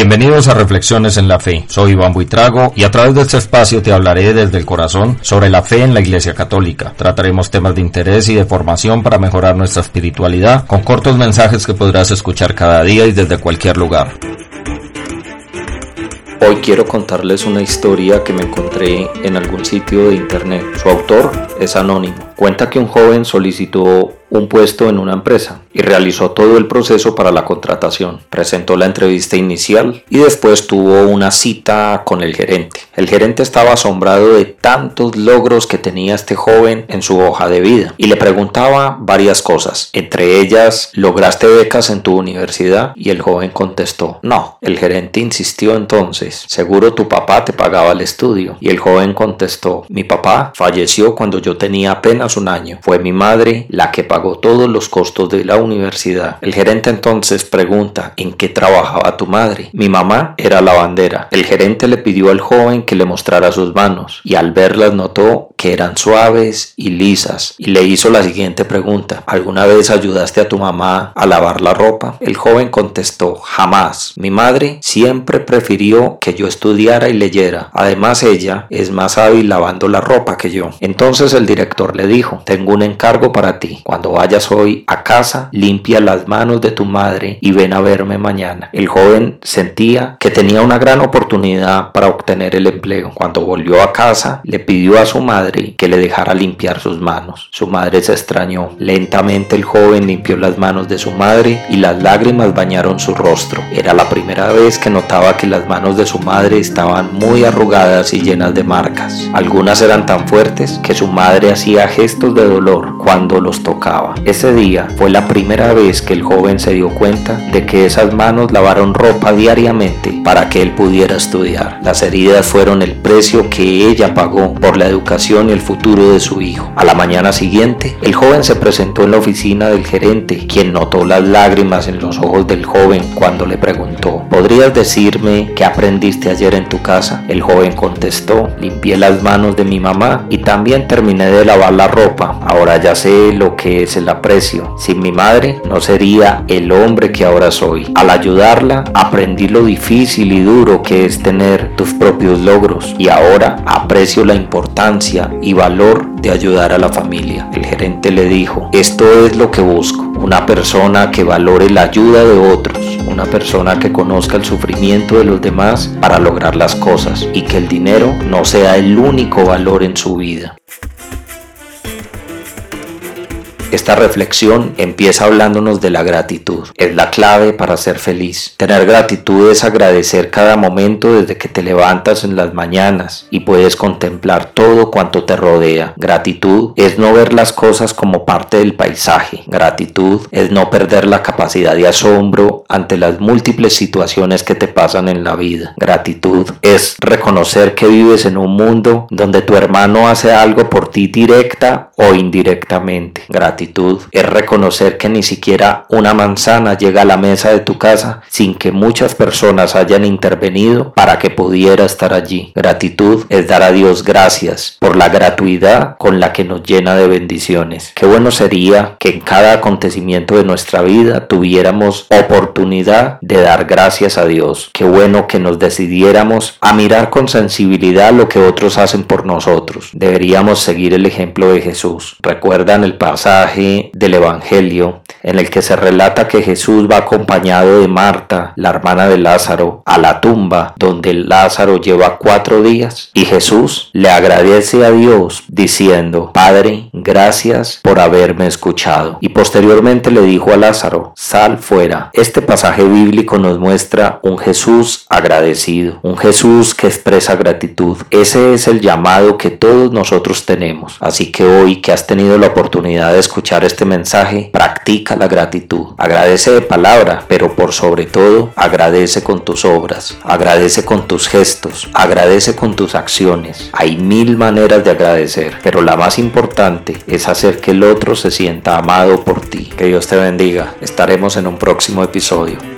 Bienvenidos a Reflexiones en la Fe. Soy Iván Buitrago y a través de este espacio te hablaré desde el corazón sobre la fe en la Iglesia Católica. Trataremos temas de interés y de formación para mejorar nuestra espiritualidad con cortos mensajes que podrás escuchar cada día y desde cualquier lugar. Hoy quiero contarles una historia que me encontré en algún sitio de internet. Su autor es anónimo. Cuenta que un joven solicitó un puesto en una empresa y realizó todo el proceso para la contratación. Presentó la entrevista inicial y después tuvo una cita con el gerente. El gerente estaba asombrado de tantos logros que tenía este joven en su hoja de vida y le preguntaba varias cosas. Entre ellas, ¿lograste becas en tu universidad? Y el joven contestó, no. El gerente insistió entonces, seguro tu papá te pagaba el estudio. Y el joven contestó, mi papá falleció cuando yo tenía apenas un año. Fue mi madre la que pagó todos los costos de la universidad. El gerente entonces pregunta, ¿en qué trabajaba tu madre? Mi mamá era lavandera. El gerente le pidió al joven que le mostrara sus manos y al verlas notó que eran suaves y lisas y le hizo la siguiente pregunta, ¿alguna vez ayudaste a tu mamá a lavar la ropa? El joven contestó, jamás. Mi madre siempre prefirió que yo estudiara y leyera. Además ella es más hábil lavando la ropa que yo. Entonces el director le dijo, tengo un encargo para ti. Cuando vayas hoy a casa, limpia las manos de tu madre y ven a verme mañana. El joven sentía que tenía una gran oportunidad para obtener el empleo. Cuando volvió a casa, le pidió a su madre que le dejara limpiar sus manos. Su madre se extrañó. Lentamente el joven limpió las manos de su madre y las lágrimas bañaron su rostro. Era la primera vez que notaba que las manos de su madre estaban muy arrugadas y llenas de marcas. Algunas eran tan fuertes que su madre hacía gestos de dolor cuando los tocaba. Ese día fue la primera vez que el joven se dio cuenta de que esas manos lavaron ropa diariamente para que él pudiera estudiar. Las heridas fueron el precio que ella pagó por la educación y el futuro de su hijo. A la mañana siguiente, el joven se presentó en la oficina del gerente, quien notó las lágrimas en los ojos del joven cuando le preguntó, ¿podrías decirme qué aprendiste ayer en tu casa? El joven contestó, limpié las manos de mi mamá y también terminé de lavar la ropa. Ahora ya sé lo que es el aprecio. Sin mi madre no sería el hombre que ahora soy. Al ayudarla aprendí lo difícil y duro que es tener tus propios logros y ahora aprecio la importancia y valor de ayudar a la familia. El gerente le dijo, esto es lo que busco, una persona que valore la ayuda de otros, una persona que conozca el sufrimiento de los demás para lograr las cosas y que el dinero no sea el único valor en su vida. Esta reflexión empieza hablándonos de la gratitud. Es la clave para ser feliz. Tener gratitud es agradecer cada momento desde que te levantas en las mañanas y puedes contemplar todo cuanto te rodea. Gratitud es no ver las cosas como parte del paisaje. Gratitud es no perder la capacidad de asombro ante las múltiples situaciones que te pasan en la vida. Gratitud es reconocer que vives en un mundo donde tu hermano hace algo por ti directa o indirectamente. Gratitud es reconocer que ni siquiera una manzana llega a la mesa de tu casa sin que muchas personas hayan intervenido para que pudiera estar allí. Gratitud es dar a Dios gracias por la gratuidad con la que nos llena de bendiciones. Qué bueno sería que en cada acontecimiento de nuestra vida tuviéramos oportunidad de dar gracias a Dios. Qué bueno que nos decidiéramos a mirar con sensibilidad lo que otros hacen por nosotros. Deberíamos seguir el ejemplo de Jesús. ¿Recuerdan el del Evangelio en el que se relata que Jesús va acompañado de Marta, la hermana de Lázaro, a la tumba donde Lázaro lleva cuatro días y Jesús le agradece a Dios diciendo, Padre, gracias por haberme escuchado. Y posteriormente le dijo a Lázaro, sal fuera. Este pasaje bíblico nos muestra un Jesús agradecido, un Jesús que expresa gratitud. Ese es el llamado que todos nosotros tenemos. Así que hoy que has tenido la oportunidad de escuchar, escuchar este mensaje, practica la gratitud. Agradece de palabra, pero por sobre todo, agradece con tus obras, agradece con tus gestos, agradece con tus acciones. Hay mil maneras de agradecer, pero la más importante es hacer que el otro se sienta amado por ti. Que Dios te bendiga. Estaremos en un próximo episodio.